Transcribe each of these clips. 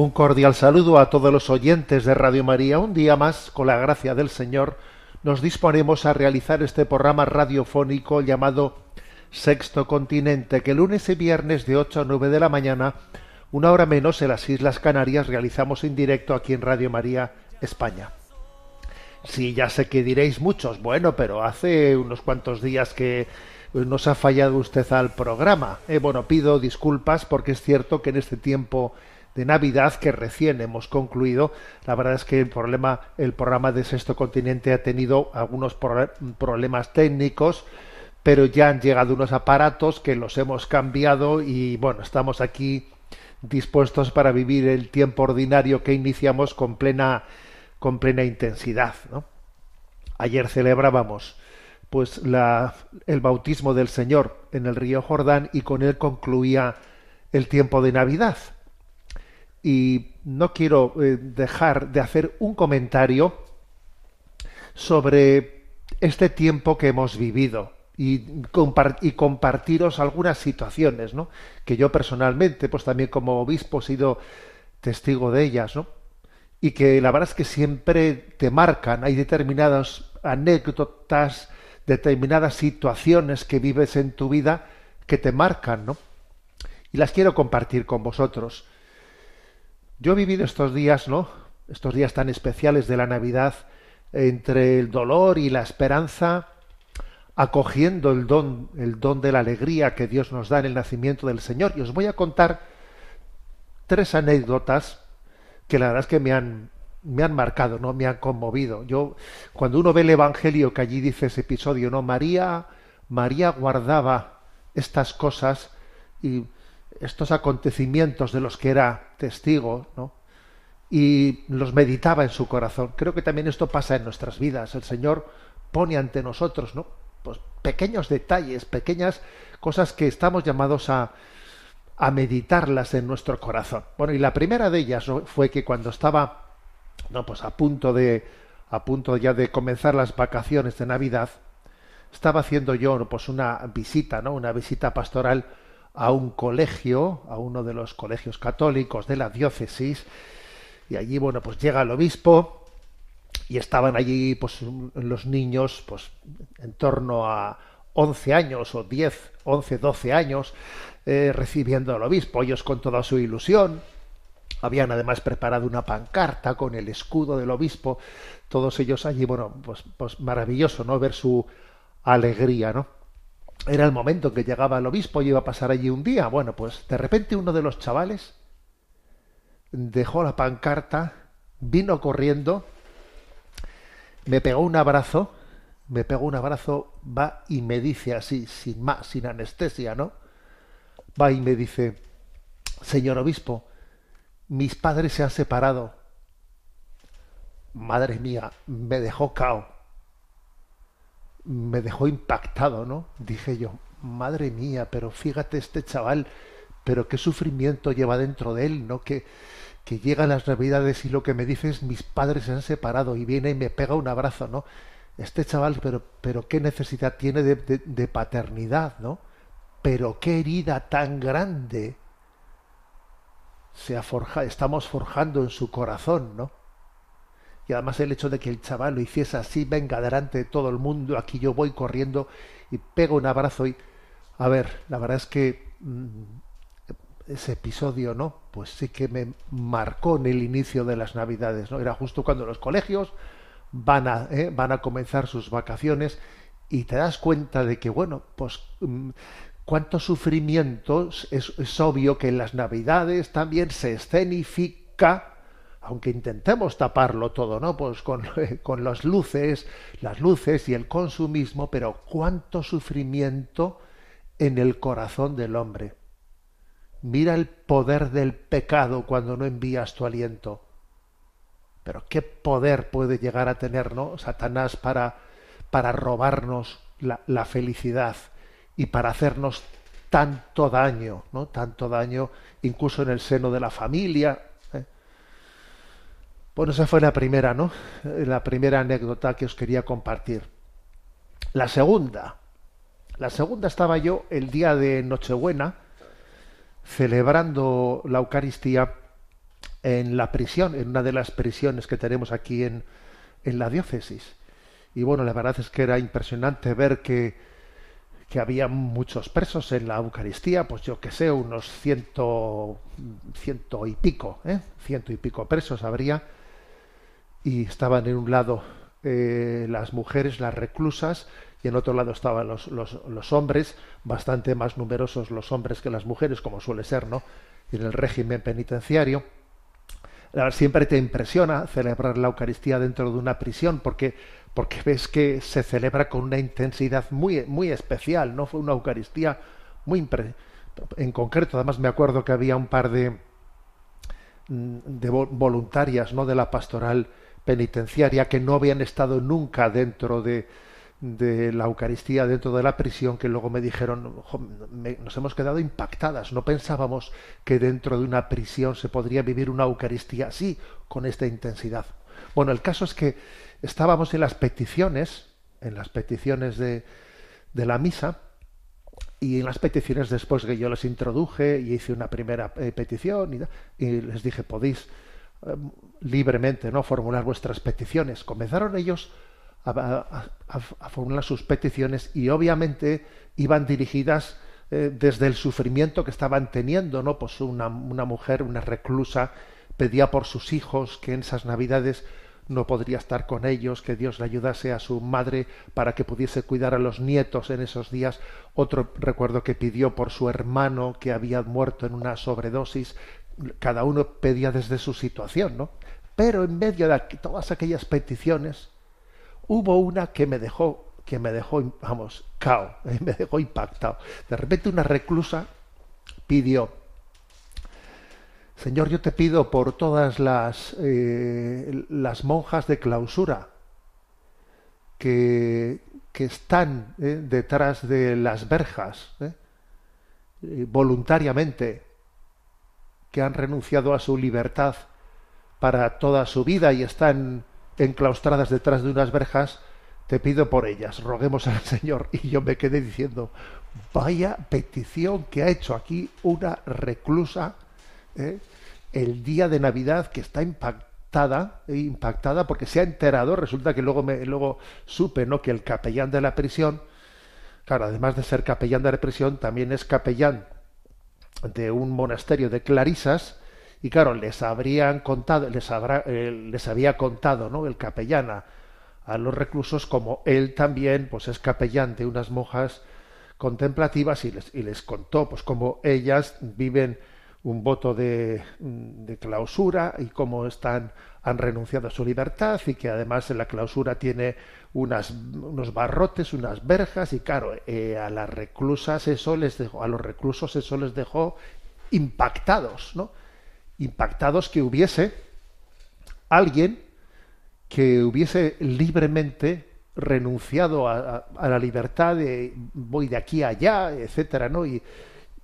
Un cordial saludo a todos los oyentes de Radio María. Un día más, con la gracia del Señor, nos disponemos a realizar este programa radiofónico llamado Sexto Continente, que lunes y viernes de 8 a 9 de la mañana, una hora menos en las Islas Canarias, realizamos en directo aquí en Radio María España. Sí, ya sé que diréis muchos, bueno, pero hace unos cuantos días que nos ha fallado usted al programa. Eh, bueno, pido disculpas porque es cierto que en este tiempo de Navidad que recién hemos concluido. La verdad es que el problema, el programa de Sexto Continente ha tenido algunos problemas técnicos, pero ya han llegado unos aparatos que los hemos cambiado y bueno, estamos aquí dispuestos para vivir el tiempo ordinario que iniciamos con plena con plena intensidad. Ayer celebrábamos pues la, el bautismo del Señor en el río Jordán y con él concluía el tiempo de Navidad y no quiero eh, dejar de hacer un comentario sobre este tiempo que hemos vivido y, y, compartiros algunas situaciones, ¿no? Que yo personalmente, pues también como obispo he sido testigo de ellas, ¿no? Y que la verdad es que siempre te marcan, hay determinadas anécdotas, determinadas situaciones que vives en tu vida que te marcan, ¿no? Y las quiero compartir con vosotros. Yo he vivido estos días, ¿no? Estos días tan especiales de la Navidad, entre el dolor y la esperanza, acogiendo el don, el don de la alegría que Dios nos da en el nacimiento del Señor. Y os voy a contar tres anécdotas que la verdad es que me han, me han marcado, ¿no? Me han conmovido. Yo, cuando uno ve el Evangelio que allí dice ese episodio, ¿no? María, María guardaba estas cosas y estos acontecimientos de los que era testigo, ¿no? y los meditaba en su corazón. Creo que también esto pasa en nuestras vidas. El Señor pone ante nosotros, ¿no? Pues pequeños detalles, pequeñas cosas que estamos llamados a, a meditarlas en nuestro corazón. Bueno, y la primera de ellas fue que cuando estaba, no, pues a punto de, a punto ya de comenzar las vacaciones de Navidad, estaba haciendo yo, pues una visita, ¿no? Una visita pastoral a un colegio, a uno de los colegios católicos de la diócesis, y allí, bueno, pues llega el obispo y estaban allí, pues, los niños, pues, en torno a 11 años o 10, 11, 12 años, eh, recibiendo al obispo, ellos con toda su ilusión. Habían además preparado una pancarta con el escudo del obispo, todos ellos allí, bueno, pues, pues maravilloso, ¿no? Ver su alegría, ¿no? Era el momento en que llegaba el obispo y iba a pasar allí un día. Bueno, pues de repente uno de los chavales dejó la pancarta, vino corriendo, me pegó un abrazo, me pegó un abrazo, va y me dice así, sin más, sin anestesia, ¿no? Va y me dice, señor obispo, mis padres se han separado. Madre mía, me dejó cao me dejó impactado, ¿no? Dije yo, madre mía, pero fíjate este chaval, pero qué sufrimiento lleva dentro de él, ¿no? Que, que llegan las navidades y lo que me dice es mis padres se han separado y viene y me pega un abrazo, ¿no? Este chaval, pero, pero qué necesidad tiene de, de, de paternidad, ¿no? Pero qué herida tan grande se ha forjado, estamos forjando en su corazón, ¿no? Y además el hecho de que el chaval lo hiciese así, venga delante de todo el mundo, aquí yo voy corriendo y pego un abrazo y a ver, la verdad es que mm, ese episodio, ¿no? Pues sí que me marcó en el inicio de las Navidades, ¿no? Era justo cuando los colegios van a, ¿eh? van a comenzar sus vacaciones y te das cuenta de que, bueno, pues mm, cuántos sufrimientos es, es obvio que en las Navidades también se escenifica aunque intentemos taparlo todo, ¿no? Pues con, con las luces, las luces y el consumismo, pero cuánto sufrimiento en el corazón del hombre. Mira el poder del pecado cuando no envías tu aliento. Pero qué poder puede llegar a tener, ¿no? Satanás para, para robarnos la, la felicidad y para hacernos tanto daño, ¿no? Tanto daño incluso en el seno de la familia, bueno, esa fue la primera, ¿no? La primera anécdota que os quería compartir. La segunda. La segunda estaba yo el día de Nochebuena celebrando la Eucaristía en la prisión, en una de las prisiones que tenemos aquí en, en la diócesis. Y bueno, la verdad es que era impresionante ver que, que había muchos presos en la Eucaristía, pues yo que sé, unos ciento, ciento y pico, ¿eh? ciento y pico presos habría y estaban en un lado eh, las mujeres, las reclusas, y en otro lado estaban los, los, los, hombres, bastante más numerosos los hombres que las mujeres, como suele ser, ¿no? En el régimen penitenciario. Siempre te impresiona celebrar la Eucaristía dentro de una prisión, porque, porque ves que se celebra con una intensidad muy, muy especial, ¿no? Fue una Eucaristía muy impre... En concreto, además me acuerdo que había un par de, de voluntarias, ¿no? De la pastoral penitenciaria que no habían estado nunca dentro de, de la Eucaristía, dentro de la prisión, que luego me dijeron, nos hemos quedado impactadas, no pensábamos que dentro de una prisión se podría vivir una Eucaristía así, con esta intensidad. Bueno, el caso es que estábamos en las peticiones, en las peticiones de, de la misa, y en las peticiones después que yo les introduje y hice una primera eh, petición y, y les dije, podéis Em, libremente, ¿no? Formular vuestras peticiones. Comenzaron ellos a, formular sus peticiones y obviamente iban dirigidas eh, desde el sufrimiento que estaban teniendo, ¿no? Pues una, una mujer, una reclusa, pedía por sus hijos que en esas navidades no podría estar con ellos, que Dios le ayudase a su madre para que pudiese cuidar a los nietos en esos días. Otro recuerdo que pidió por su hermano que había muerto en una sobredosis, cada uno pedía desde su situación, ¿no? Pero en medio de todas aquellas peticiones, hubo una que me dejó, que me dejó, vamos, cao, me dejó impactado. De repente una reclusa pidió, Señor, yo te pido por todas las, eh, las monjas de clausura que, que están eh, detrás de las verjas, eh, voluntariamente, que han renunciado a su libertad para toda su vida y están enclaustradas detrás de unas verjas, te pido por ellas, roguemos al Señor. Y yo me quedé diciendo, vaya petición que ha hecho aquí una reclusa ¿eh? el día de Navidad que está impactada, eh, impactada porque se ha enterado, resulta que luego, me, luego supe ¿no? que el capellán de la prisión, claro, además de ser capellán de la prisión, también es capellán de un monasterio de clarisas y claro les habrían contado les habrá, eh, les había contado no el capellán a, los reclusos como él también pues es capellán de unas monjas contemplativas y les, y les contó pues como ellas viven un voto de, de clausura y cómo están han renunciado a su libertad y que además en la clausura tiene unas, unos barrotes, unas verjas y claro, eh, a las reclusas eso les dejó, a los reclusos eso les dejó impactados, ¿no? Impactados que hubiese alguien que hubiese libremente renunciado a, la libertad de voy de aquí a allá, etcétera, ¿no? y,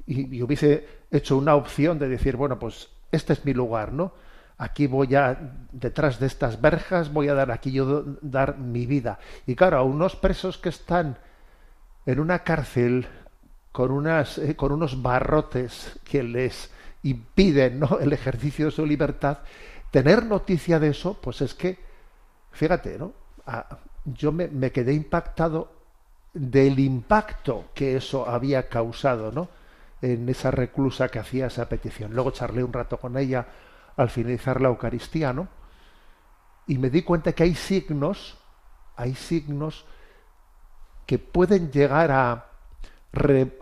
y hubiese hecho una opción de decir, bueno, pues este es mi lugar, ¿no? Aquí voy a, detrás de estas verjas, voy a dar aquí yo dar mi vida. Y claro, a unos presos que están en una cárcel con, unas, eh, con unos barrotes que les impiden ¿no? el ejercicio de su libertad, tener noticia de eso, pues es que, fíjate, ¿no? yo me, me, quedé impactado del impacto que eso había causado, ¿no? En esa reclusa que hacía esa petición. Luego charlé un rato con ella al finalizar la Eucaristía, ¿no? Y me di cuenta que hay signos, hay signos que pueden llegar a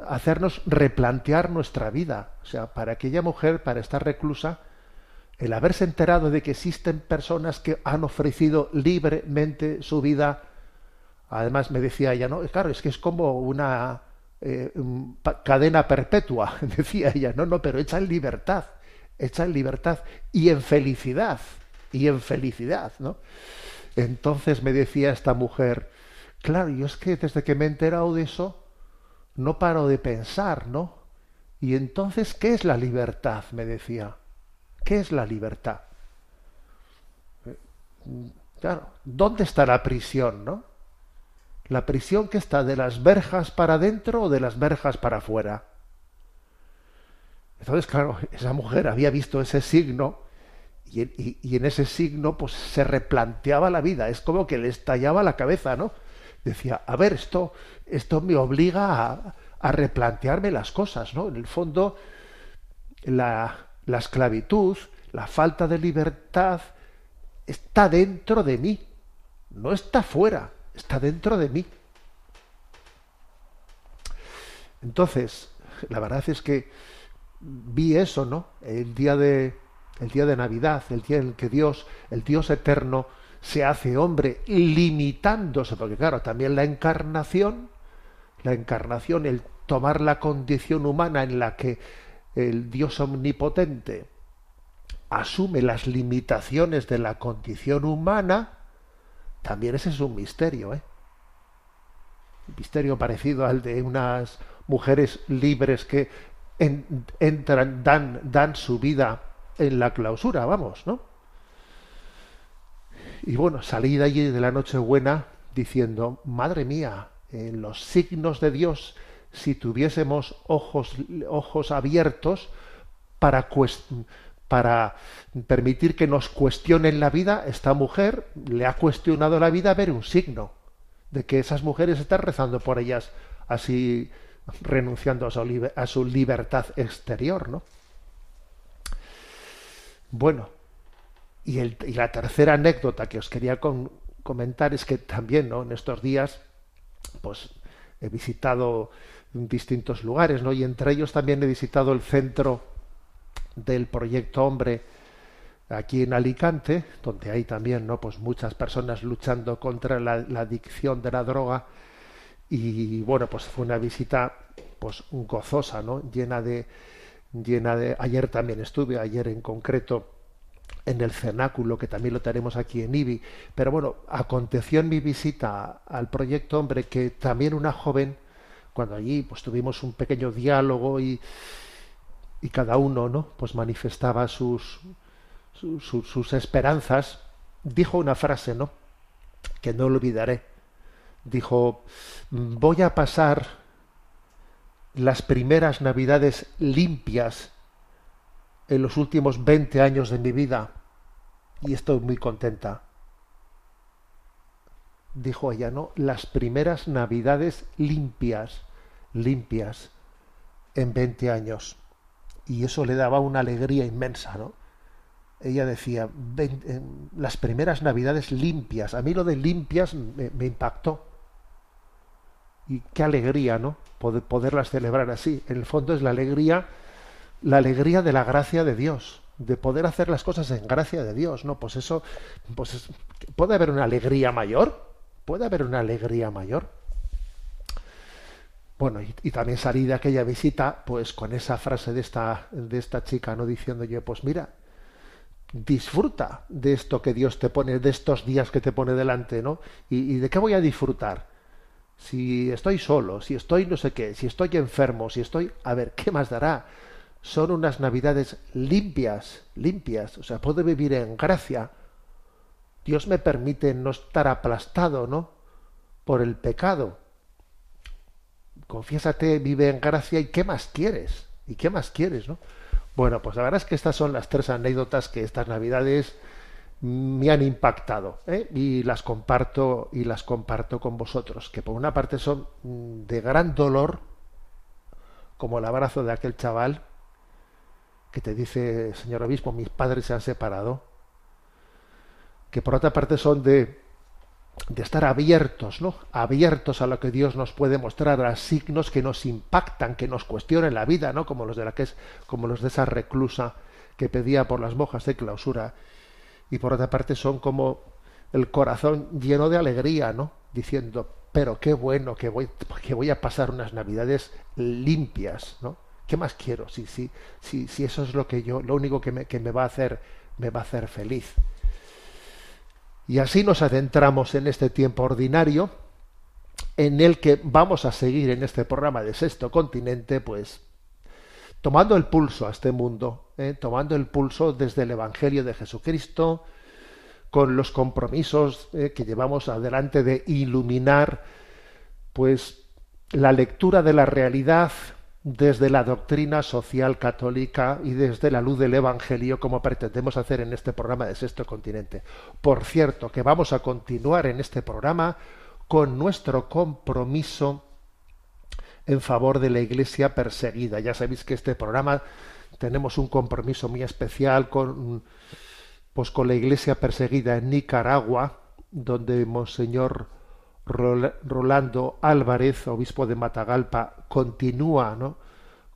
hacernos replantear nuestra vida. O sea, para aquella mujer, para estar reclusa, el haberse enterado de que existen personas que han ofrecido libremente su vida, además me decía ella, no, claro, es que es como una eh, cadena perpetua, decía ella, no, no, pero hecha en libertad, hecha en libertad y en felicidad, y en felicidad, ¿no? Entonces me decía esta mujer, claro, yo es que desde que me he enterado de eso, no paro de pensar, ¿no? Y entonces, ¿qué es la libertad? me decía. ¿Qué es la libertad? Eh, claro, ¿dónde está la prisión, no? La prisión que está de las verjas para adentro o de las verjas para afuera. Entonces, claro, esa mujer había visto ese signo y, y, en ese signo pues se replanteaba la vida. Es como que le estallaba la cabeza, ¿no? Decía, a ver, esto, esto me obliga a, a replantearme las cosas, ¿no? En el fondo, la, la esclavitud, la falta de libertad, está dentro de mí, no está fuera, está dentro de mí. Entonces, la verdad es que vi eso, ¿no? El día de el día de Navidad, el día en que Dios, el Dios eterno se hace hombre limitándose, porque claro, también la encarnación, la encarnación, el tomar la condición humana en la que el Dios omnipotente asume las limitaciones de la condición humana, también ese es un misterio, ¿eh? Un misterio parecido al de unas mujeres libres que entran, dan, dan su vida en la clausura, vamos, ¿no? Y bueno, salí de allí de la Nochebuena diciendo, madre mía, en los signos de Dios si tuviésemos ojos, ojos abiertos para, para permitir que nos cuestionen la vida, esta mujer le ha cuestionado la vida a ver un signo de que esas mujeres están rezando por ellas así renunciando a su, libertad exterior, ¿no? Bueno, y, la tercera anécdota que os quería comentar es que también, ¿no? En estos días, pues he visitado distintos lugares, ¿no? Y entre ellos también he visitado el centro del proyecto Hombre aquí en Alicante, donde hay también, ¿no? Pues muchas personas luchando contra la, adicción de la droga y bueno, pues fue una visita pues gozosa, ¿no? Llena de llena de ayer también estuve, ayer en concreto en el cenáculo, que también lo tenemos aquí en IBI. Pero bueno, aconteció en mi visita al proyecto Hombre que también una joven cuando allí pues tuvimos un pequeño diálogo y, y cada uno no pues manifestaba sus, sus, sus esperanzas dijo una frase no que no olvidaré dijo voy a pasar las primeras navidades limpias en los últimos 20 años de mi vida y estoy muy contenta dijo ella, ¿no? Las primeras navidades limpias, limpias, en 20 años. Y eso le daba una alegría inmensa, ¿no? Ella decía, las primeras navidades limpias. A mí lo de limpias me, impactó. Y qué alegría, ¿no? Poder, poderlas celebrar así. En el fondo es la alegría, la alegría de la gracia de Dios de poder hacer las cosas en gracia de Dios, ¿no? Pues eso, pues puede haber una alegría mayor. ¿Puede haber una alegría mayor? Bueno, y, también salí de aquella visita, pues con esa frase de esta, de esta chica, ¿no? Diciendo yo, pues mira, disfruta de esto que Dios te pone, de estos días que te pone delante, ¿no? ¿Y, de qué voy a disfrutar? Si estoy solo, si estoy no sé qué, si estoy enfermo, si estoy... A ver, ¿qué más dará? Son unas navidades limpias, limpias, o sea, puedo vivir en gracia, Dios me permite no estar aplastado, ¿no? Por el pecado. Confiésate, vive en gracia y ¿qué más quieres? ¿Y qué más quieres, no? Bueno, pues la verdad es que estas son las tres anécdotas que estas navidades me han impactado ¿eh? y las comparto y las comparto con vosotros que por una parte son de gran dolor como el abrazo de aquel chaval que te dice señor obispo mis padres se han separado que por otra parte son de, de estar abiertos, ¿no? Abiertos a lo que Dios nos puede mostrar, a signos que nos impactan, que nos cuestionen la vida, ¿no? Como los de la que es, como los de esa reclusa que pedía por las mojas de clausura. Y por otra parte son como el corazón lleno de alegría, ¿no? Diciendo, pero qué bueno que voy, que voy a pasar unas navidades limpias, ¿no? ¿Qué más quiero? Si, si, si, si eso es lo que yo, lo único que me, que me va a hacer, me va a hacer feliz. Y así nos adentramos en este tiempo ordinario, en el que vamos a seguir en este programa de Sexto Continente, pues tomando el pulso a este mundo, ¿eh? tomando el pulso desde el Evangelio de Jesucristo, con los compromisos ¿eh? que llevamos adelante de iluminar, pues la lectura de la realidad desde la doctrina social católica y desde la luz del Evangelio, como pretendemos hacer en este programa de Sexto Continente. Por cierto, que vamos a continuar en este programa con nuestro compromiso en favor de la Iglesia perseguida. Ya sabéis que este programa tenemos un compromiso muy especial con, pues, con la Iglesia perseguida en Nicaragua, donde Monseñor Rolando Álvarez, obispo de Matagalpa, continúa, ¿no?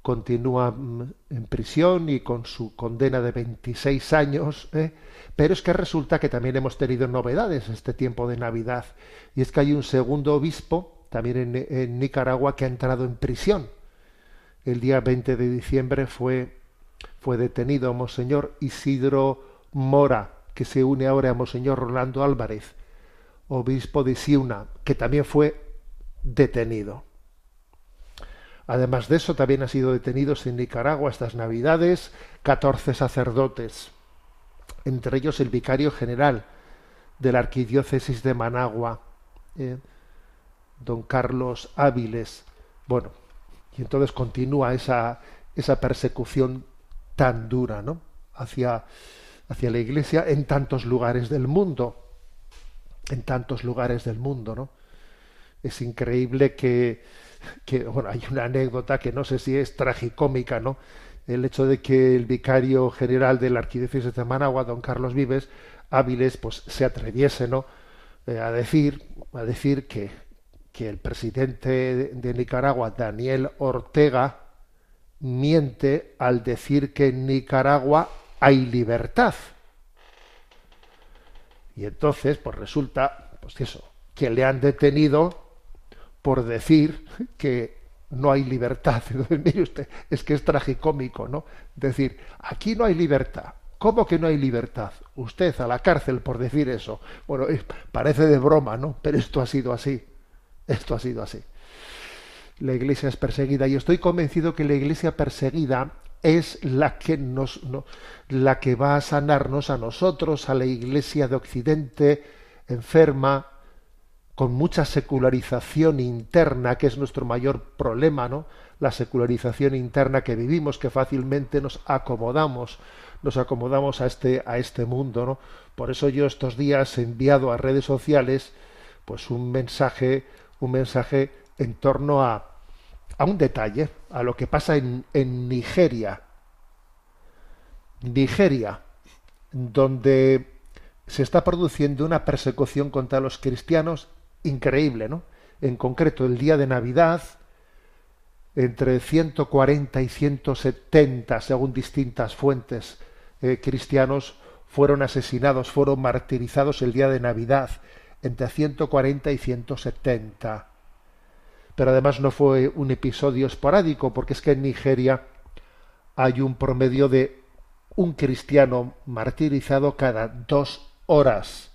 continúa mm, en prisión y con su condena de 26 años, ¿eh? pero es que resulta que también hemos tenido novedades este tiempo de Navidad, y es que hay un segundo obispo, también en, Nicaragua, que ha entrado en prisión. El día 20 de diciembre fue, fue detenido Monseñor Isidro Mora, que se une ahora a Monseñor Rolando Álvarez, obispo de Siuna, que también fue detenido. Además de eso, también han sido detenidos en Nicaragua estas Navidades 14 sacerdotes, entre ellos el vicario general de la arquidiócesis de Managua, eh, don Carlos Áviles. Bueno, y entonces continúa esa, esa persecución tan dura, ¿no? Hacia, hacia la Iglesia en tantos lugares del mundo en tantos lugares del mundo, ¿no? Es increíble que, que, bueno, hay una anécdota que no sé si es tragicómica, ¿no? El hecho de que el vicario general de la arquidiócesis de Managua, don Carlos Vives, Áviles, pues se atreviese, ¿no? Eh, a decir, a decir que, que el presidente de, de Nicaragua, Daniel Ortega, miente al decir que en Nicaragua hay libertad. Y entonces, pues resulta, pues eso, que le han detenido por decir que no hay libertad. Mire usted, es que es tragicómico, ¿no? Decir, aquí no hay libertad. ¿Cómo que no hay libertad? Usted a la cárcel por decir eso. Bueno, parece de broma, ¿no? Pero esto ha sido así. Esto ha sido así. La iglesia es perseguida y estoy convencido que la iglesia perseguida es la que nos la que va a sanarnos a nosotros, a la iglesia de occidente enferma con mucha secularización interna, que es nuestro mayor problema, ¿no? La secularización interna que vivimos, que fácilmente nos acomodamos, nos acomodamos a este a este mundo, ¿no? Por eso yo estos días he enviado a redes sociales pues un mensaje, un mensaje en torno a a un detalle, a lo que pasa en, en Nigeria. Nigeria, donde se está produciendo una persecución contra los cristianos increíble, ¿no? En concreto, el día de Navidad, entre 140 y 170, según distintas fuentes eh, cristianos, fueron asesinados, fueron martirizados el día de Navidad, entre 140 y 170 pero además no fue un episodio esporádico, porque es que en Nigeria hay un promedio de un cristiano martirizado cada dos horas.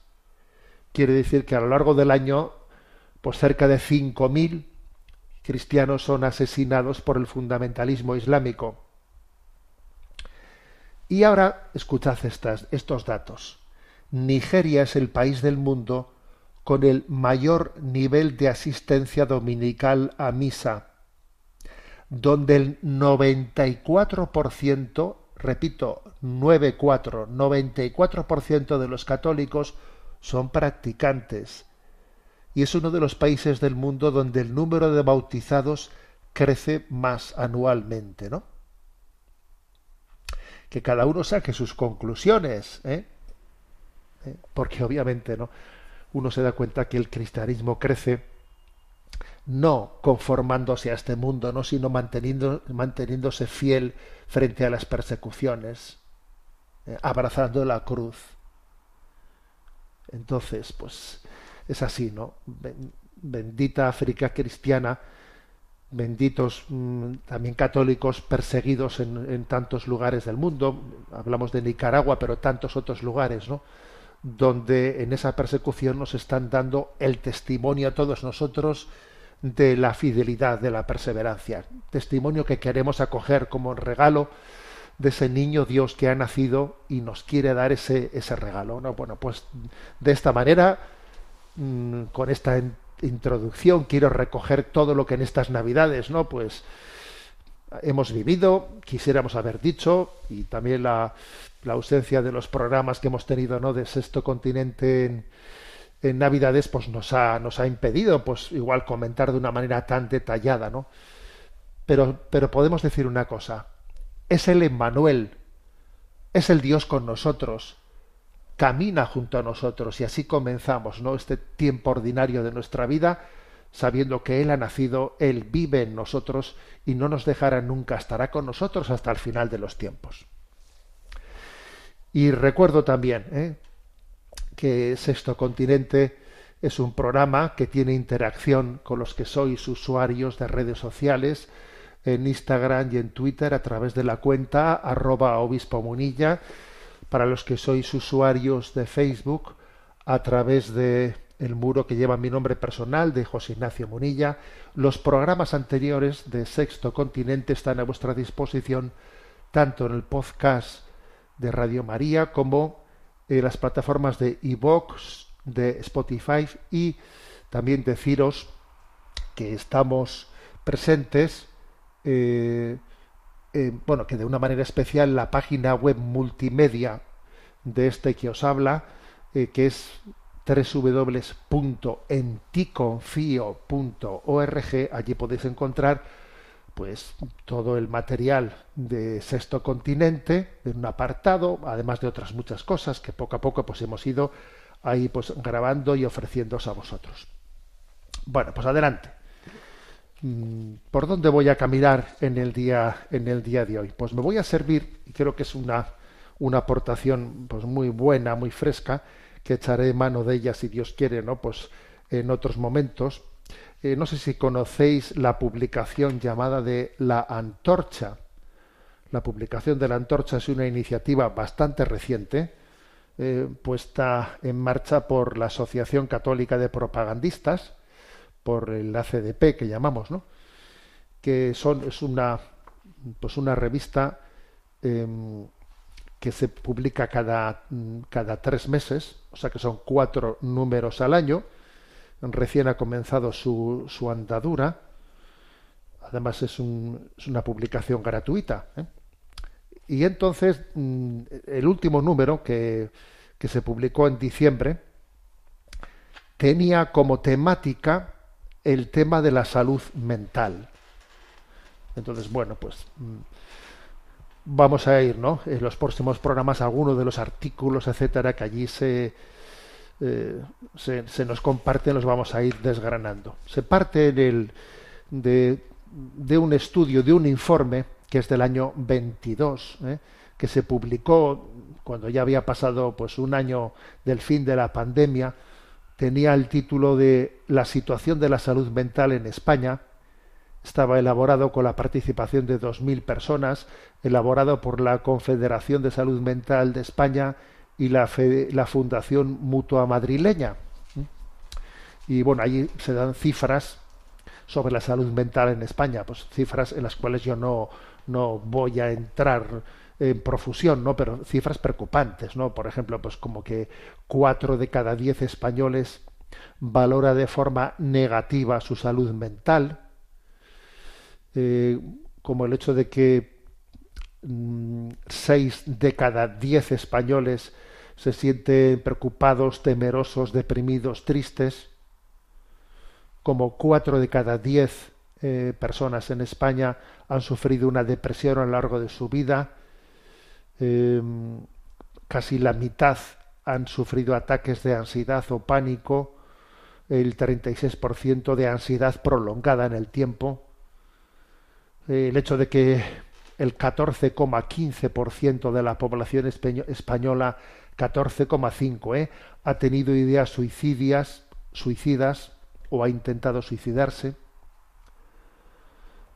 Quiere decir que a lo largo del año, pues cerca de 5.000 cristianos son asesinados por el fundamentalismo islámico. Y ahora escuchad estas, estos datos. Nigeria es el país del mundo con el mayor nivel de asistencia dominical a misa, donde el 94%, repito, 94, 94% de los católicos son practicantes. Y es uno de los países del mundo donde el número de bautizados crece más anualmente, ¿no? Que cada uno saque sus conclusiones, ¿eh? ¿Eh? Porque obviamente, ¿no? Uno se da cuenta que el cristianismo crece no conformándose a este mundo, no sino manteniéndose fiel frente a las persecuciones, eh, abrazando la cruz. Entonces, pues es así, ¿no? Bendita África cristiana, benditos mm, también católicos perseguidos en, en, tantos lugares del mundo, hablamos de Nicaragua, pero tantos otros lugares, ¿no? Donde en esa persecución nos están dando el testimonio a todos nosotros de la fidelidad, de la perseverancia. Testimonio que queremos acoger como regalo de ese niño Dios que ha nacido y nos quiere dar ese, ese regalo. ¿no? Bueno, pues de esta manera, mm, con esta introducción, quiero recoger todo lo que en estas Navidades, ¿no? Pues hemos vivido, quisiéramos haber dicho, y también la, la ausencia de los programas que hemos tenido, ¿no? De Sexto Continente en, Navidades pues nos ha, nos ha impedido pues igual comentar de una manera tan detallada, ¿no? Pero, pero podemos decir una cosa, es el Emmanuel, es el Dios con nosotros, camina junto a nosotros y así comenzamos, ¿no? Este tiempo ordinario de nuestra vida, sabiendo que Él ha nacido, Él vive en nosotros y no nos dejará nunca, estará con nosotros hasta el final de los tiempos. Y recuerdo también, ¿eh? que Sexto Continente es un programa que tiene interacción con los que sois usuarios de redes sociales en Instagram y en Twitter a través de la cuenta arroba obispo munilla, para los que sois usuarios de Facebook a través de el muro que lleva mi nombre personal de José Ignacio Munilla. Los programas anteriores de Sexto Continente están a vuestra disposición tanto en el podcast de Radio María como eh, las plataformas de iVoox, de Spotify y también deciros que estamos presentes, eh, bueno, que de una manera especial la página web multimedia de este que os habla, eh, que es www.enticonfio.org, allí podéis encontrar pues todo el material de Sexto Continente en un apartado, además de otras muchas cosas que poco a poco pues hemos ido ahí pues grabando y ofreciéndoos a vosotros. Bueno, pues adelante. Mm, ¿Por dónde voy a caminar en el día en el día de hoy? Pues me voy a servir y creo que es una una aportación pues muy buena, muy fresca que echaré mano de ella si Dios quiere, ¿no? Pues en otros momentos eh, no sé si conocéis la publicación llamada de La Antorcha. La publicación de La Antorcha es una iniciativa bastante reciente, eh, puesta en marcha por la Asociación Católica de Propagandistas, por el ACDP que llamamos, ¿no? que son, es una, pues una revista em, que se publica cada, cada tres meses, o sea que son cuatro números al año, recién ha comenzado su, su andadura. Además es, un, es una publicación gratuita. ¿eh? Y entonces mm, el último número que, que se publicó en diciembre tenía como temática el tema de la salud mental. Entonces, bueno, pues mm, vamos a ir, ¿no? En los próximos programas, algunos de los artículos, etcétera, que allí se, eh, se, nos comparten, los vamos a ir desgranando. Se parte del, de, de, un estudio, de un informe que es del año 22, ¿eh? que se publicó cuando ya había pasado pues un año del fin de la pandemia, tenía el título de La situación de la salud mental en España. Estaba elaborado con la participación de 2.000 personas, elaborado por la Confederación de Salud Mental de España y la, Fundación Mutua Madrileña. Y bueno, allí se dan cifras sobre la salud mental en España, pues cifras en las cuales yo no, no voy a entrar en profusión, ¿no? Pero cifras preocupantes, ¿no? Por ejemplo, pues como que cuatro de cada diez españoles valora de forma negativa su salud mental, eh, como el hecho de que seis de cada diez españoles se sienten preocupados, temerosos, deprimidos, tristes, como cuatro de cada diez eh, personas en España han sufrido una depresión a lo largo de su vida, em, casi la mitad han sufrido ataques de ansiedad o pánico, el 36% de ansiedad prolongada en el tiempo, el hecho de que el 14,15% de la población española, 14,5, ¿eh? ha tenido ideas suicidias, suicidas o ha intentado suicidarse.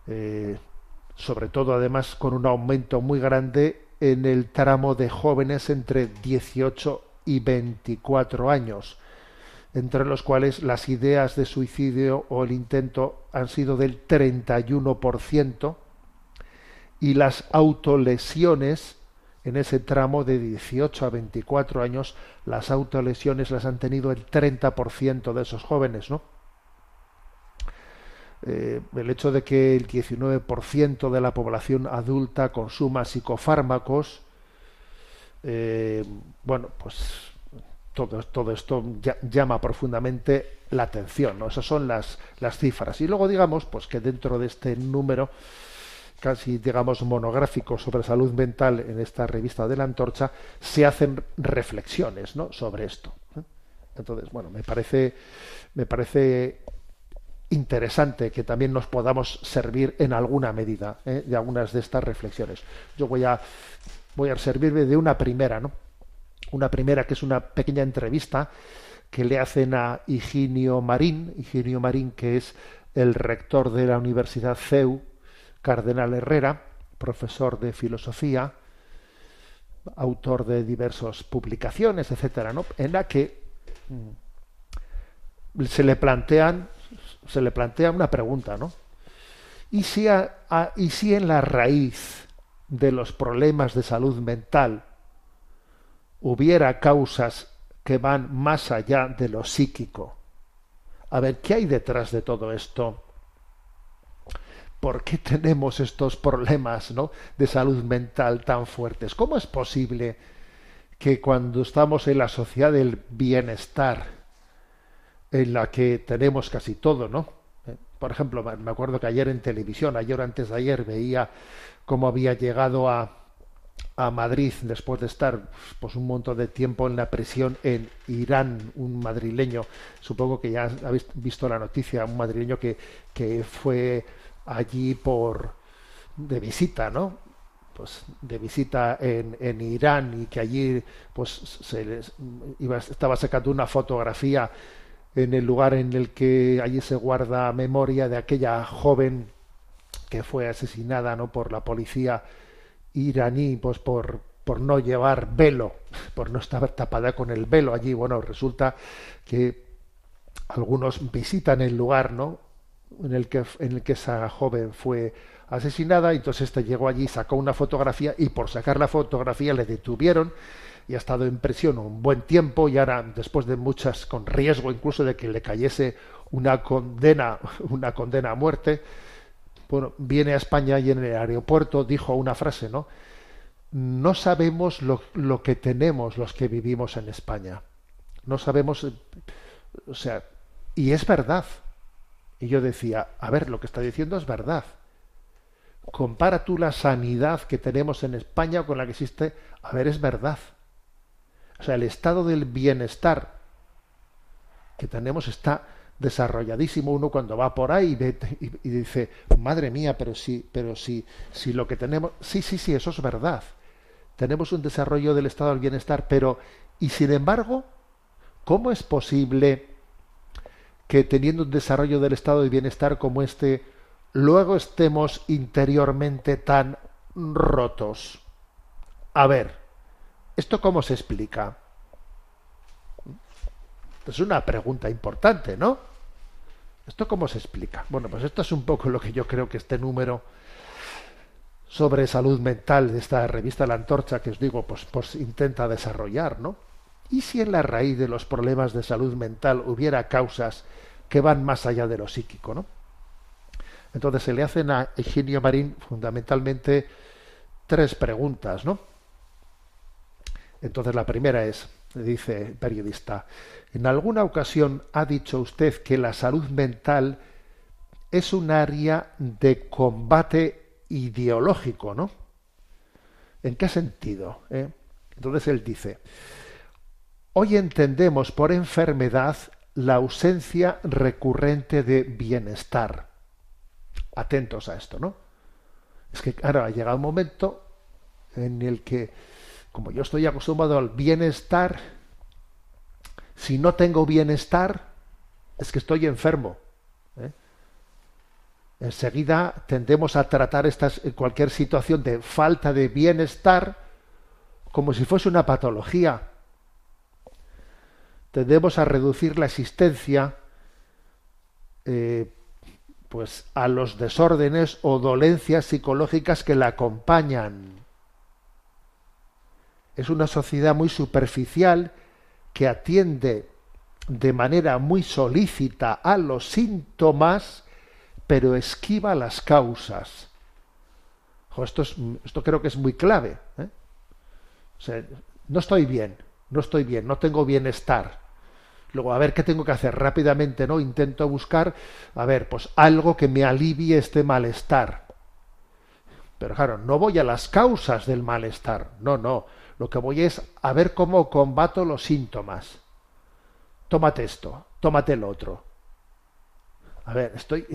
Eh, sobre todo además con un aumento muy grande en el tramo de jóvenes entre 18 y 24 años, entre los cuales las ideas de suicidio o el intento han sido del 31% y las autolesiones en ese tramo de 18 a 24 años, las autolesiones las han tenido el 30% de esos jóvenes, ¿no? Eh, el hecho de que el 19% de la población adulta consuma psicofármacos, eh, bueno, pues todo, todo esto llama profundamente la atención, ¿no? Esas son las, las cifras. Y luego digamos, pues que dentro de este número casi digamos monográfico sobre salud mental en esta revista de la antorcha se hacen reflexiones ¿no? sobre esto entonces bueno me parece me parece interesante que también nos podamos servir en alguna medida ¿eh? de algunas de estas reflexiones. Yo voy a, voy a servirme de una primera, ¿no? Una primera que es una pequeña entrevista que le hacen a Higinio Marín, Higinio Marín que es el rector de la Universidad CEU, Cardenal Herrera, profesor de filosofía, autor de diversas publicaciones, etcétera. En la que mm, se le plantean se le plantea una pregunta, ¿no? ¿Y si, ¿Y si en la raíz de los problemas de salud mental hubiera causas que van más allá de lo psíquico? A ver, ¿qué hay detrás de todo esto? ¿Por qué tenemos estos problemas ¿no? de salud mental tan fuertes? ¿Cómo es posible que cuando estamos en la sociedad del bienestar, en la que tenemos casi todo, ¿no? Eh, por ejemplo, me acuerdo que ayer en televisión, ayer antes de ayer, veía cómo había llegado a, a Madrid después de estar pues un montón de tiempo en la prisión en Irán, un madrileño, supongo que ya habéis visto la noticia, un madrileño que, que fue allí por de visita, ¿no? Pues de visita en, en Irán y que allí pues se les, iba, estaba sacando una fotografía en el lugar en el que allí se guarda memoria de aquella joven que fue asesinada no por la policía iraní pues por por no llevar velo por no estar tapada con el velo allí. Bueno resulta que algunos visitan el lugar no en el que en el que esa joven fue asesinada y entonces este llegó allí sacó una fotografía y por sacar la fotografía le detuvieron y ha estado en prisión un buen tiempo y ahora después de muchas con riesgo incluso de que le cayese una condena una condena a muerte bueno, viene a España y en el aeropuerto dijo una frase no no sabemos lo, lo que tenemos los que vivimos en España. No sabemos o sea y es verdad y yo decía a ver lo que está diciendo es verdad compara tú la sanidad que tenemos en España con la que existe a ver es verdad o sea, el estado del bienestar que tenemos está desarrolladísimo. Uno cuando va por ahí y, ve, y, dice, madre mía, pero sí, pero sí, si lo que tenemos, sí, sí, sí, eso es verdad. Tenemos un desarrollo del estado del bienestar, pero y sin embargo, ¿cómo es posible que teniendo un desarrollo del estado de bienestar como este, luego estemos interiormente tan rotos? A ver, ¿Esto cómo se explica? Es una pregunta importante, ¿no? ¿Esto cómo se explica? Bueno, pues esto es un poco lo que yo creo que este número sobre salud mental de esta revista La Antorcha que os digo, pues, pues intenta desarrollar, ¿no? ¿Y si en la raíz de los problemas de salud mental hubiera causas que van más allá de lo psíquico, ¿no? Entonces se le hacen a Eugenio Marín fundamentalmente tres preguntas, ¿no? Entonces la primera es, dice el periodista, en alguna ocasión ha dicho usted que la salud mental es un área de combate ideológico, ¿no? ¿En qué sentido? Eh? Entonces él dice, Hoy entendemos por enfermedad la ausencia recurrente de bienestar. Atentos a esto, ¿no? Es que ahora ha llegado un momento en el que, como yo estoy acostumbrado al bienestar, si no tengo bienestar, es que estoy enfermo. ¿eh? Enseguida tendemos a tratar estas, cualquier situación de falta de bienestar como si fuese una patología. Tendemos a reducir la existencia eh, pues a los desórdenes o dolencias psicológicas que la acompañan. Es una sociedad muy superficial que atiende de manera muy solícita a los síntomas, pero esquiva las causas. esto, es, esto creo que es muy clave. ¿eh? No estoy bien, no estoy bien, no tengo bienestar. Luego, a ver qué tengo que hacer rápidamente, ¿no? Intento buscar, a ver, pues algo que me alivie este malestar. Pero claro, no voy a las causas del malestar, no, no. Lo que voy es a ver cómo combato los síntomas. Tómate esto, tómate el otro. A ver, estoy.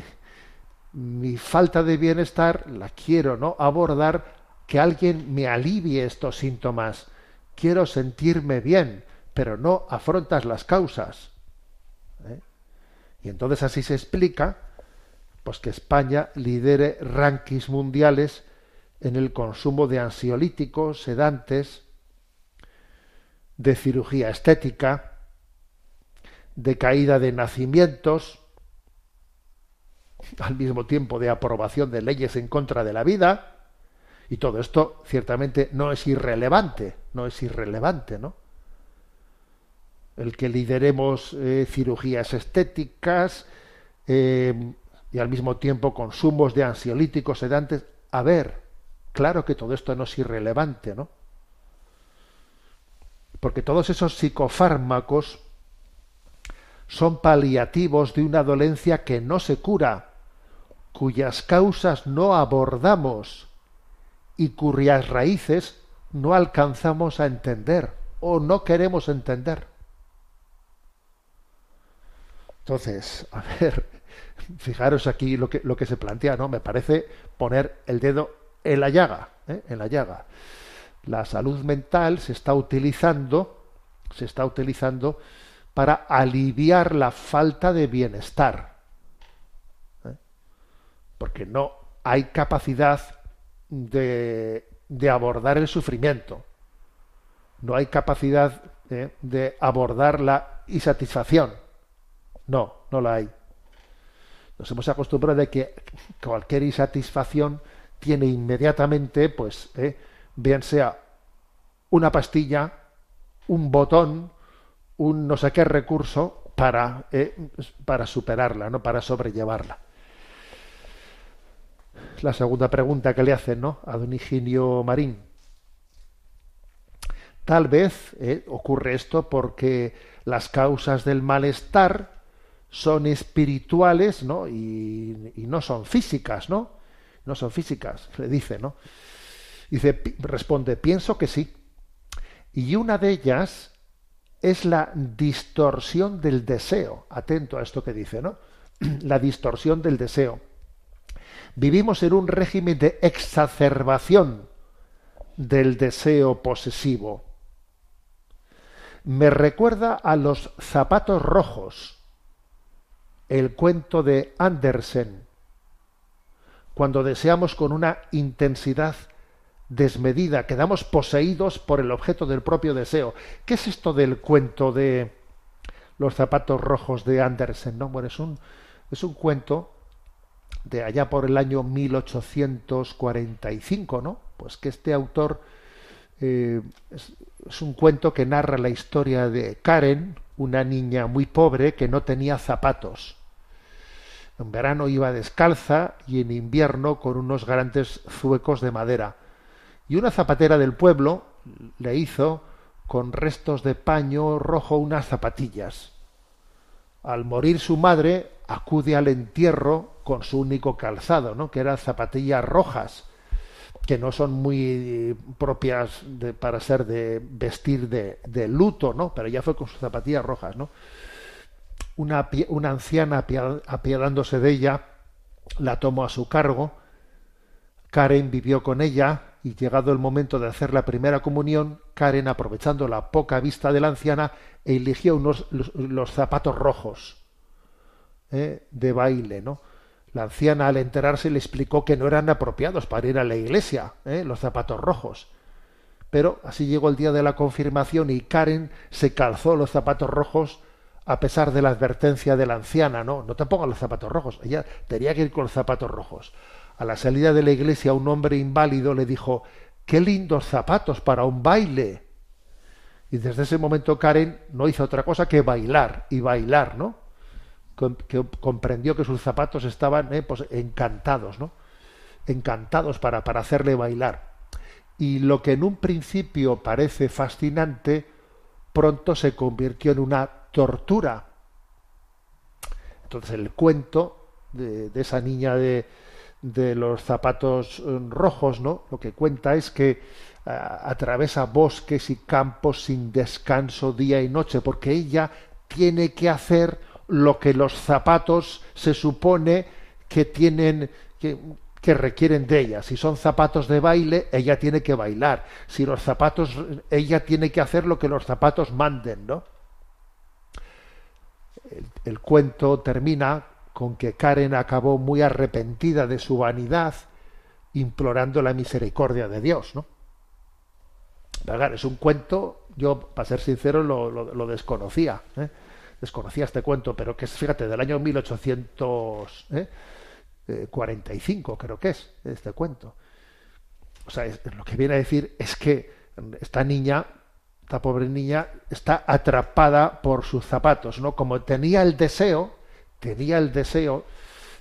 Mi falta de bienestar la quiero, ¿no? Abordar que alguien me alivie estos síntomas. Quiero sentirme bien, pero no afrontas las causas. ¿eh? Y entonces así se explica pues que España lidere rankings mundiales en el consumo de ansiolíticos, sedantes, de cirugía estética, de caída de nacimientos, al mismo tiempo de aprobación de leyes en contra de la vida, y todo esto ciertamente no es irrelevante, no es irrelevante, ¿no? El que lideremos eh, cirugías estéticas eh, y al mismo tiempo consumos de ansiolíticos sedantes, a ver, claro que todo esto no es irrelevante, ¿no? porque todos esos psicofármacos son paliativos de una dolencia que no se cura, cuyas causas no abordamos y cuyas raíces no alcanzamos a entender o no queremos entender. Entonces, a ver, fijaros aquí lo que, lo que se plantea, ¿no? Me parece poner el dedo en la llaga, ¿eh? en la llaga la salud mental se está utilizando, se está utilizando para aliviar la falta de bienestar. ¿eh? Porque no hay capacidad de, de, abordar el sufrimiento. No hay capacidad ¿eh? de abordar la insatisfacción. No, no la hay. Nos hemos acostumbrado a que cualquier insatisfacción tiene inmediatamente, pues, ¿eh? bien sea una pastilla, un botón, un no sé qué recurso para, eh, para superarla, ¿no? para sobrellevarla. La segunda pregunta que le hacen ¿no? a don Higinio Marín. Tal vez eh, ocurre esto porque las causas del malestar son espirituales ¿no? Y, y, no son físicas, ¿no? No son físicas, le dice, ¿no? Dice, responde, pienso que sí. Y una de ellas es la distorsión del deseo. Atento a esto que dice, ¿no? la distorsión del deseo. Vivimos en un régimen de exacerbación del deseo posesivo. Me recuerda a los zapatos rojos, el cuento de Andersen, cuando deseamos con una intensidad desmedida, quedamos poseídos por el objeto del propio deseo. ¿Qué es esto del cuento de los zapatos rojos de Andersen? ¿no? Bueno, es un, es un cuento de allá por el año 1845, ¿no? Pues que este autor eh, es, es, un cuento que narra la historia de Karen, una niña muy pobre que no tenía zapatos. En verano iba descalza y en invierno con unos grandes zuecos de madera y una zapatera del pueblo le hizo con restos de paño rojo unas zapatillas. Al morir su madre, acude al entierro con su único calzado, ¿no? que eran zapatillas rojas. que no son muy propias de, para ser de vestir de, de, luto, ¿no? Pero ella fue con sus zapatillas rojas, ¿no? Una, anciana apiadándose de ella la tomó a su cargo. Karen vivió con ella y llegado el momento de hacer la primera comunión, Karen, aprovechando la poca vista de la anciana, eligió unos los, zapatos rojos ¿eh? de baile, ¿no? La anciana al enterarse le explicó que no eran apropiados para ir a la iglesia, ¿eh? los zapatos rojos. Pero así llegó el día de la confirmación y Karen se calzó los zapatos rojos a pesar de la advertencia de la anciana, no, no te pongas los zapatos rojos, ella tenía que ir con los zapatos rojos. A la salida de la iglesia un hombre inválido le dijo, qué lindos zapatos para un baile. Y desde ese momento Karen no hizo otra cosa que bailar y bailar, ¿no? Que comprendió que sus zapatos estaban eh, pues, encantados, ¿no? Encantados para, para hacerle bailar. Y lo que en un principio parece fascinante, pronto se convirtió en una tortura. Entonces el cuento de, esa niña de, de, los zapatos eh, rojos, ¿no? Lo que cuenta es que atraviesa bosques y campos sin descanso día y noche, porque ella tiene que hacer lo que los zapatos se supone que tienen que, que requieren de ella. Si son zapatos de baile, ella tiene que bailar. Si los zapatos, ella tiene que hacer lo que los zapatos manden, ¿no? El, cuento termina con que Karen acabó muy arrepentida de su vanidad, implorando la misericordia de Dios, ¿no? es un cuento, yo, para ser sincero, lo, desconocía, ¿eh? desconocía este cuento, pero que es, fíjate, del año 1845, ¿eh? eh, creo que es, este cuento. O sea, lo que viene a decir es que esta niña esta pobre niña está atrapada por sus zapatos, ¿no? Como tenía el deseo, tenía el deseo,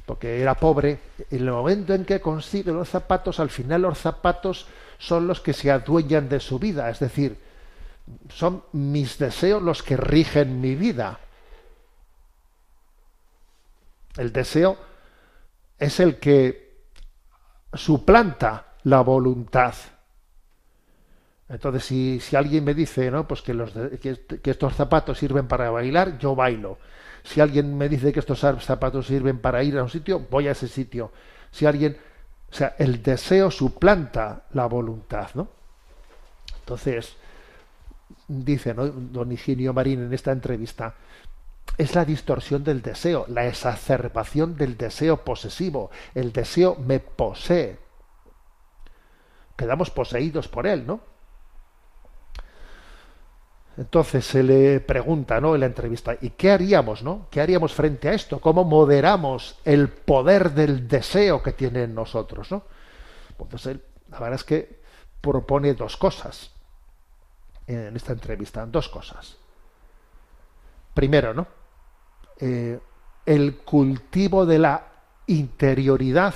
porque era pobre, en el momento en que consigue los zapatos, al final los zapatos son los que se adueñan de su vida, es decir, son mis deseos los que rigen mi vida. El deseo es el que suplanta la voluntad. Entonces, si, si alguien me dice ¿no? pues que, los que, estos zapatos sirven para bailar, yo bailo. Si alguien me dice que estos zapatos sirven para ir a un sitio, voy a ese sitio. Si alguien, o sea, el deseo suplanta la voluntad, ¿no? Entonces, dice don Higinio Marín en esta entrevista, es la distorsión del deseo, la exacerbación del deseo posesivo. El deseo me posee. Quedamos poseídos por él, ¿no? Entonces se le pregunta, ¿no? En la entrevista, ¿y qué haríamos, no? ¿Qué haríamos frente a esto? ¿Cómo moderamos el poder del deseo que tiene en nosotros, no? Entonces la verdad es que propone dos cosas en esta entrevista, dos cosas. Primero, ¿no? Eh, el cultivo de la interioridad,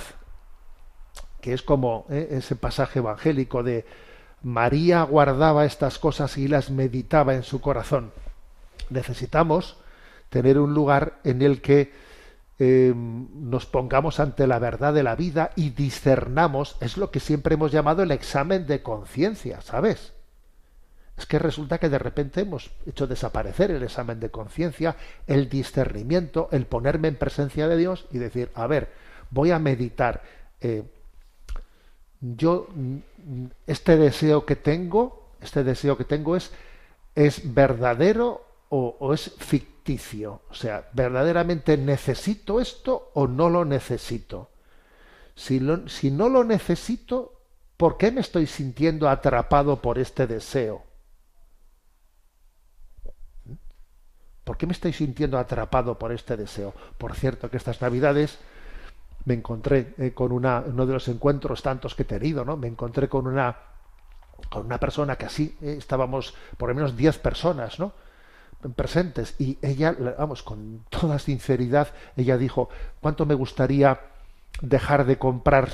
que es como eh, ese pasaje evangélico de María guardaba estas cosas y las meditaba en su corazón. Necesitamos tener un lugar en el que em, nos pongamos ante la verdad de la vida y discernamos, es lo que siempre hemos llamado el examen de conciencia, ¿sabes? Es que resulta que de repente hemos hecho desaparecer el examen de conciencia, el discernimiento, el ponerme en presencia de Dios y decir, a ver, voy a meditar. Eh, yo este deseo que tengo, este deseo que tengo es, es verdadero o, es ficticio. O sea, ¿verdaderamente necesito esto o no lo necesito? Si, si no lo necesito, ¿por qué me estoy sintiendo atrapado por este deseo? ¿Por qué me estoy sintiendo atrapado por este deseo? Por cierto, que estas navidades me encontré eh, con una, uno de los encuentros tantos que he tenido, ¿no? Me encontré con una, con una persona que así eh, estábamos por lo menos 10 personas, ¿no? presentes y ella, vamos, con toda sinceridad, ella dijo, ¿cuánto me gustaría dejar de comprar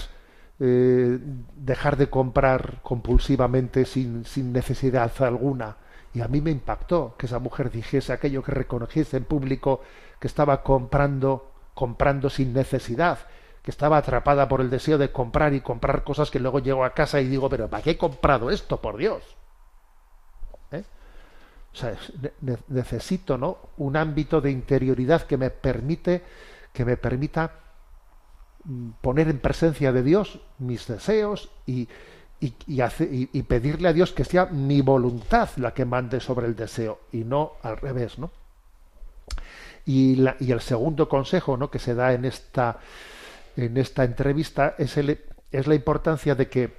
eh, dejar de comprar compulsivamente sin, sin necesidad alguna? Y a mí me impactó que esa mujer dijese aquello, que reconociese en público que estaba comprando comprando sin necesidad que estaba atrapada por el deseo de comprar y comprar cosas que luego llego a casa y digo, pero ¿para qué he comprado esto, por Dios? ¿Eh? Necesito, ¿no? Un ámbito de interioridad que me permite, que me permita mm, poner en presencia de Dios mis deseos y, y, y, pedirle a Dios que sea mi voluntad la que mande sobre el deseo y no al revés, ¿no? Y, la, y el segundo consejo, ¿no? Que se da en esta en esta entrevista es, el, es la importancia de que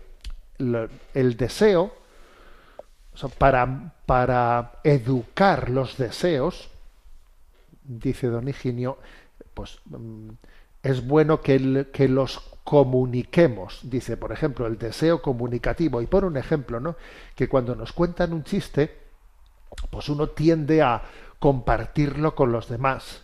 el deseo, para, para educar los deseos, dice don Higinio, pues mm, es bueno que, que, los comuniquemos. Dice, por ejemplo, el deseo comunicativo. Y por un ejemplo, ¿no? Que cuando nos cuentan un chiste, pues uno tiende a compartirlo con los demás.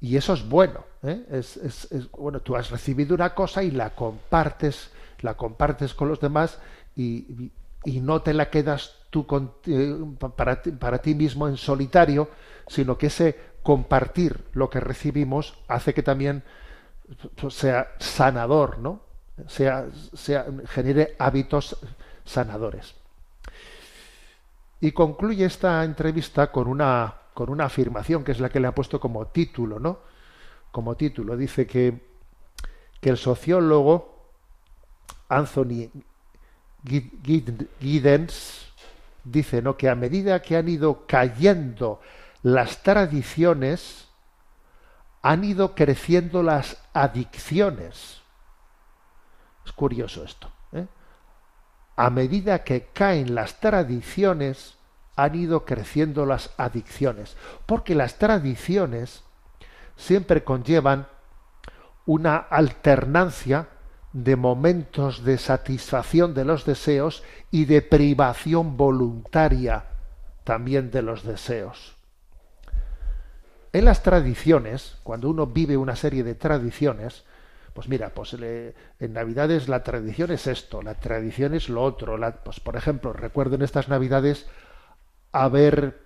Y eso es bueno. ¿Eh? Es, bueno, tú has recibido una cosa y la compartes, la compartes con los demás y, no te la quedas tú eh, para, para ti mismo en solitario, sino que ese compartir lo que recibimos hace que también pues, sea sanador, ¿no? Sea, sea, genere hábitos sanadores. Y concluye esta entrevista con una con una afirmación que es la que le ha puesto como título, ¿no? Como título. Dice que, que el sociólogo Anthony Giddens dice ¿no? que a medida que han ido cayendo las tradiciones, han ido creciendo las adicciones. Es curioso esto. ¿eh? A medida que caen las tradiciones, han ido creciendo las adicciones, porque las tradiciones siempre conllevan una alternancia de momentos de satisfacción de los deseos y de privación voluntaria también de los deseos. En las tradiciones, cuando uno vive una serie de tradiciones, pues mira, pues en Navidades la tradición es esto, la tradición es lo otro. pues por ejemplo, recuerdo en estas Navidades haber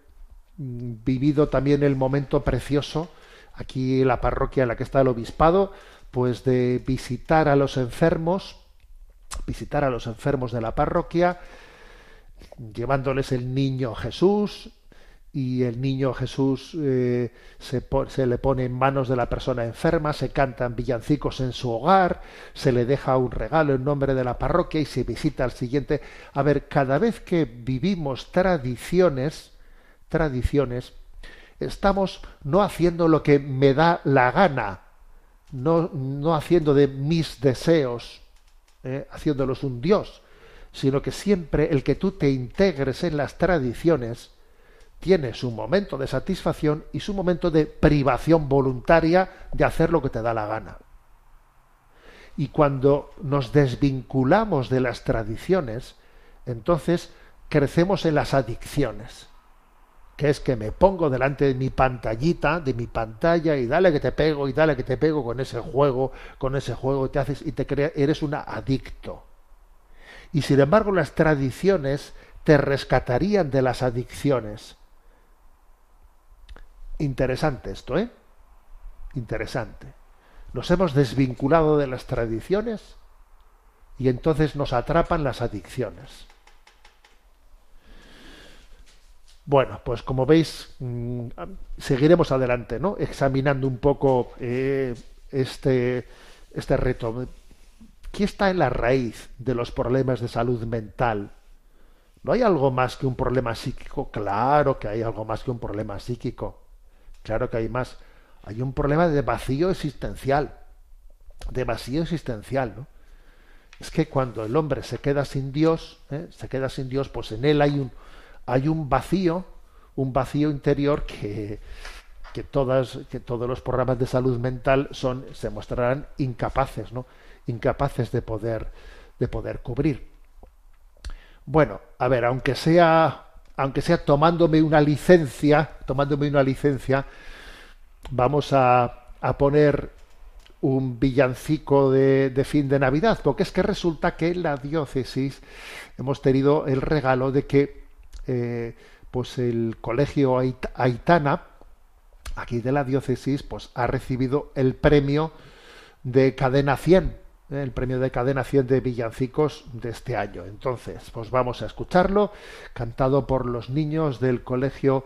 mm, vivido también el momento precioso, aquí la parroquia en la que está el obispado, pues de visitar a los enfermos, visitar a los enfermos de la parroquia, llevándoles el niño Jesús, y el niño Jesús eh, se, se, le pone en manos de la persona enferma, se cantan villancicos en su hogar, se le deja un regalo en nombre de la parroquia y se visita al siguiente. A ver, cada vez que vivimos tradiciones, tradiciones, estamos no haciendo lo que me da la gana, no, no haciendo de mis deseos, eh, haciéndolos un Dios, sino que siempre el que tú te integres en las tradiciones, tiene su momento de satisfacción y su momento de privación voluntaria de hacer lo que te da la gana. Y cuando nos desvinculamos de las tradiciones, entonces crecemos en las adicciones, que es que me pongo delante de mi pantallita, de mi pantalla, y dale que te pego, y dale que te pego con ese juego, con ese juego, te haces y te creas, eres un adicto. Y sin embargo, las tradiciones te rescatarían de las adicciones Interesante esto, ¿eh? Interesante. Nos hemos desvinculado de las tradiciones y entonces nos atrapan las adicciones. Bueno, pues como veis, mm, seguiremos adelante, ¿no? Examinando un poco eh, este, este reto. ¿Qué está en la raíz de los problemas de salud mental? ¿No hay algo más que un problema psíquico? Claro que hay algo más que un problema psíquico. Claro que hay más. Hay un problema de vacío existencial. De vacío existencial, ¿no? Es que cuando el hombre se queda sin Dios, ¿eh? se queda sin Dios, pues en él hay un, hay un vacío, un vacío interior que, que, todas, que todos los programas de salud mental son, se mostrarán incapaces, ¿no? Incapaces de poder, de poder cubrir. Bueno, a ver, aunque sea aunque sea tomándome una licencia, tomándome una licencia, vamos a, poner un villancico de, fin de Navidad, porque es que resulta que en la diócesis hemos tenido el regalo de que eh, pues el colegio Aitana, aquí de la diócesis, pues ha recibido el premio de Cadena 100, ¿eh? el premio de Cadena 100 de villancicos de este año. Entonces, pues vamos a escucharlo, cantado por los niños del colegio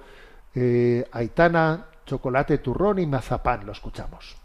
eh, Aitana, Chocolate, Turrón y Mazapán. Lo escuchamos.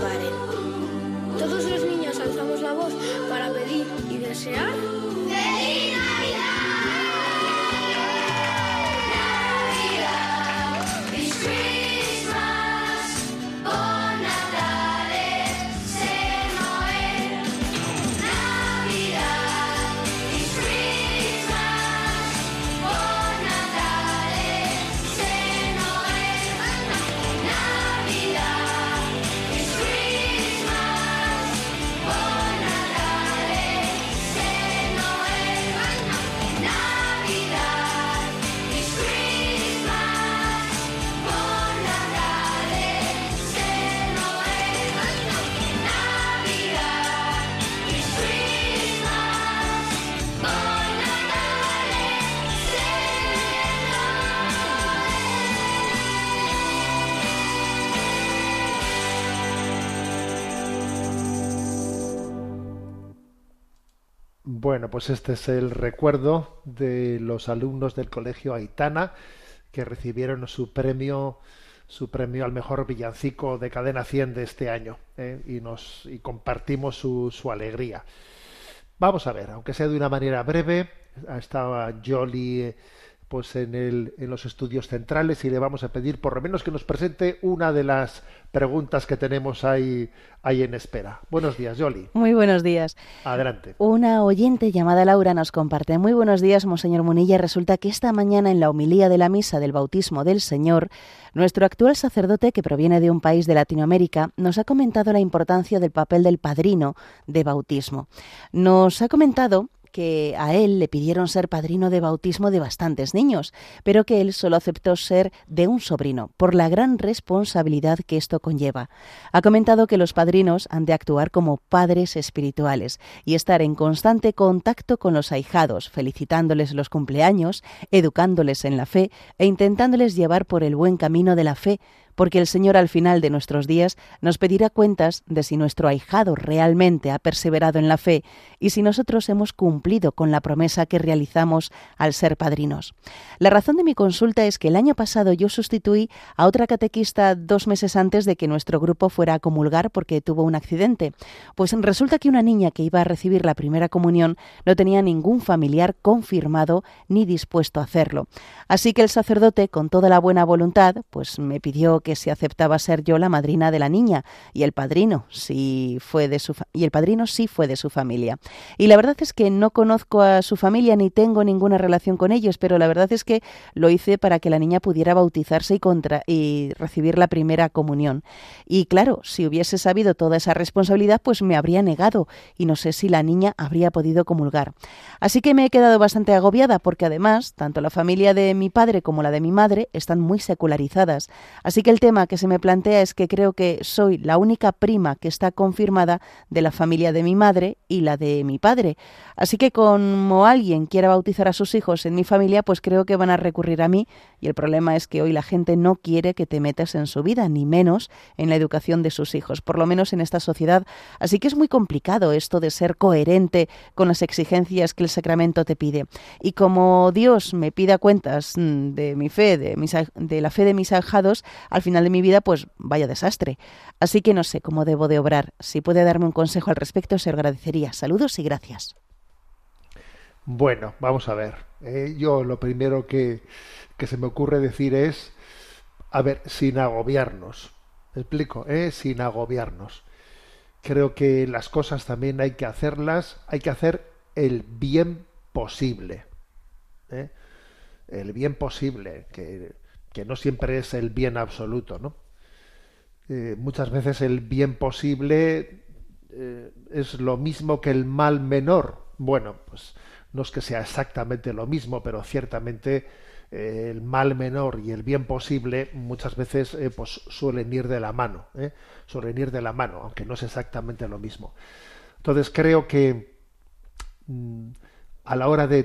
Bueno, pues este es el recuerdo de los alumnos del colegio Aitana que recibieron su premio su premio al mejor villancico de cadena 100 de este año ¿eh? y nos y compartimos su, alegría. Vamos a ver, aunque sea de una manera breve, estaba Jolly pues en, el, en los estudios centrales y le vamos a pedir por lo menos que nos presente una de las preguntas que tenemos ahí, ahí en espera. Buenos días, Yoli. Muy buenos días. Adelante. Una oyente llamada Laura nos comparte. Muy buenos días, Monseñor Munilla. Resulta que esta mañana en la homilía de la misa del bautismo del Señor, nuestro actual sacerdote, que proviene de un país de Latinoamérica, nos ha comentado la importancia del papel del padrino de bautismo. Nos ha comentado que a él le pidieron ser padrino de bautismo de bastantes niños, pero que él solo aceptó ser de un sobrino, por la gran responsabilidad que esto conlleva. Ha comentado que los padrinos han de actuar como padres espirituales y estar en constante contacto con los ahijados, felicitándoles los cumpleaños, educándoles en la fe e intentándoles llevar por el buen camino de la fe, porque el Señor al final de nuestros días nos pedirá cuentas de si nuestro ahijado realmente ha perseverado en la fe y si nosotros hemos cumplido con la promesa que realizamos al ser padrinos. La razón de mi consulta es que el año pasado yo sustituí a otra catequista dos meses antes de que nuestro grupo fuera a comulgar porque tuvo un accidente. Pues resulta que una niña que iba a recibir la primera comunión no tenía ningún familiar confirmado ni dispuesto a hacerlo. Así que el sacerdote, con toda la buena voluntad, pues me pidió que se aceptaba ser yo la madrina de la niña y el padrino sí fue de su y el padrino sí fue de su familia. Y la verdad es que no conozco a su familia ni tengo ninguna relación con ellos, pero la verdad es que lo hice para que la niña pudiera bautizarse y contra y recibir la primera comunión. Y claro, si hubiese sabido toda esa responsabilidad, pues me habría negado y no sé si la niña habría podido comulgar. Así que me he quedado bastante agobiada porque además, tanto la familia de mi padre como la de mi madre están muy secularizadas. Así que el tema que se me plantea es que creo que soy la única prima que está confirmada de la familia de mi madre y la de mi padre. Así que como alguien quiera bautizar a sus hijos en mi familia, pues creo que van a recurrir a mí y el problema es que hoy la gente no quiere que te metas en su vida, ni menos en la educación de sus hijos, por lo menos en esta sociedad. Así que es muy complicado esto de ser coherente con las exigencias que el sacramento te pide. Y como Dios me pida cuentas mm, de mi fe, de, de la fe de mis ajados, al final de mi vida, pues vaya desastre. Así que no sé cómo debo de obrar. Si puede darme un consejo al respecto, se agradecería. Saludos y gracias. Bueno, vamos a ver. Eh, yo lo primero que, que, se me ocurre decir es, a ver, sin agobiarnos. ¿Me explico? ¿Eh? Sin agobiarnos. Creo que las cosas también hay que hacerlas, hay que hacer el bien posible. ¿eh? El bien posible, que que no siempre es el bien absoluto, ¿no? Eh, muchas veces el bien posible eh, es lo mismo que el mal menor. Bueno, pues no es que sea exactamente lo mismo, pero ciertamente eh, el mal menor y el bien posible muchas veces pues suelen ir de la mano, suelen ir de la mano, aunque no es exactamente lo mismo. Entonces creo que mm, a la hora de,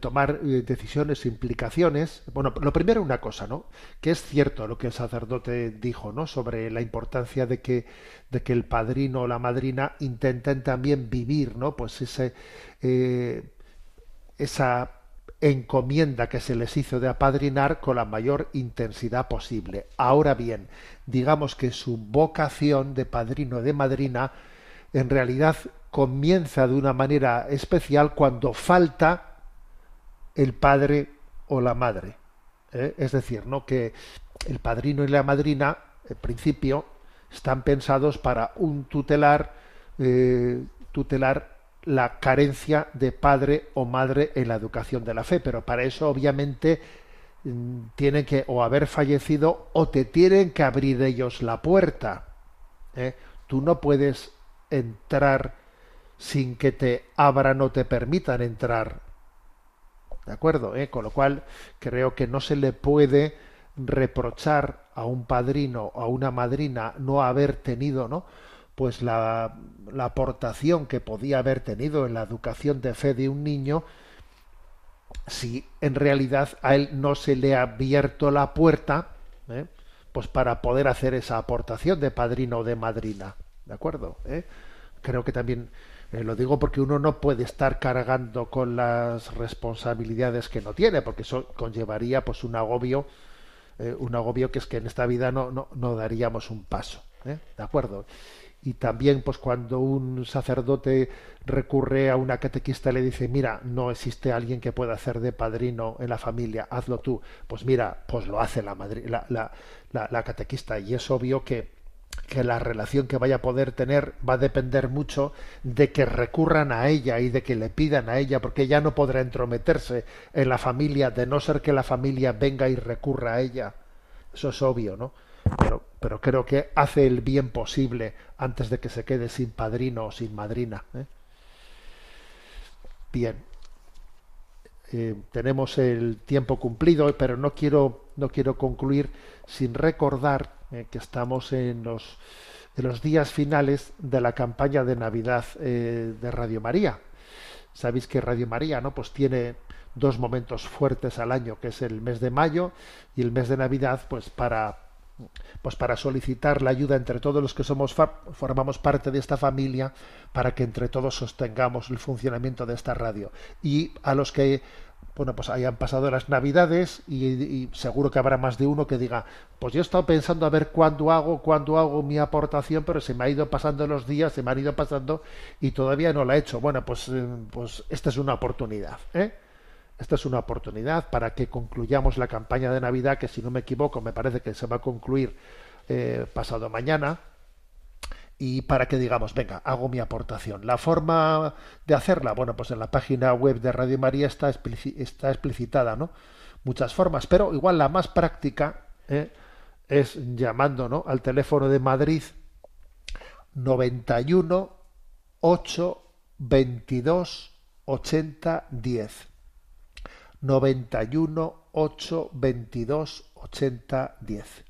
tomar eh, decisiones, implicaciones. Bueno, lo primero una cosa, ¿no? Que es cierto lo que el sacerdote dijo, ¿no? Sobre la importancia de que, de que el padrino o la madrina intenten también vivir, ¿no? Pues ese, eh, esa encomienda que se les hizo de apadrinar con la mayor intensidad posible. Ahora bien, digamos que su vocación de padrino o de madrina en realidad comienza de una manera especial cuando falta el padre o la madre. ¿eh? Es decir, ¿no? que el padrino y la madrina, en principio, están pensados para un tutelar, eh, tutelar la carencia de padre o madre en la educación de la fe, pero para eso obviamente mm, tienen que o haber fallecido o te tienen que abrir ellos la puerta. ¿eh? Tú no puedes entrar sin que te abran o te permitan entrar. ¿De acuerdo? ¿Eh? Con lo cual creo que no se le puede reprochar a un padrino o a una madrina no haber tenido, ¿no? Pues la, aportación que podía haber tenido en la educación de fe de un niño si en realidad a él no se le ha abierto la puerta, ¿eh? pues para poder hacer esa aportación de padrino o de madrina. ¿De acuerdo? ¿Eh? Creo que también eh, lo digo porque uno no puede estar cargando con las responsabilidades que no tiene, porque eso conllevaría pues un agobio, eh, un agobio que es que en esta vida no, no, no daríamos un paso. ¿De acuerdo? y también pues cuando un sacerdote recurre a una catequista y le dice mira no existe alguien que pueda hacer de padrino en la familia hazlo tú pues mira pues lo hace la, la, la, la, catequista y es obvio que que la relación que vaya a poder tener va a depender mucho de que recurran a ella y de que le pidan a ella, porque ella no podrá entrometerse en la familia, de no ser que la familia venga y recurra a ella. Eso es obvio, ¿no? Pero, pero creo que hace el bien posible antes de que se quede sin padrino o sin madrina. ¿eh? Bien. Eh, tenemos el tiempo cumplido, pero no quiero, no quiero concluir sin recordar eh, que estamos en los, en los días finales de la campaña de Navidad de Radio María. Sabéis que Radio María ¿no? pues tiene dos momentos fuertes al año, que es el mes de mayo y el mes de Navidad, pues para pues para solicitar la ayuda entre todos los que somos formamos parte de esta familia para que entre todos sostengamos el funcionamiento de esta radio y a los que bueno pues hayan pasado las navidades y, seguro que habrá más de uno que diga pues yo he estado pensando a ver cuándo hago cuándo hago mi aportación pero se me ha ido pasando los días se me han ido pasando y todavía no la he hecho bueno pues eh, pues esta es una oportunidad ¿eh? esta es una oportunidad para que concluyamos la campaña de Navidad, que si no me equivoco me parece que se va a concluir eh, pasado mañana, y para que digamos, venga, hago mi aportación. La forma de hacerla, bueno, pues en la página web de Radio María está, explicitada, ¿no? Muchas formas, pero igual la más práctica ¿eh? es llamando ¿no? al teléfono de Madrid 91 8 22 80 10. 91 8 22 80 10.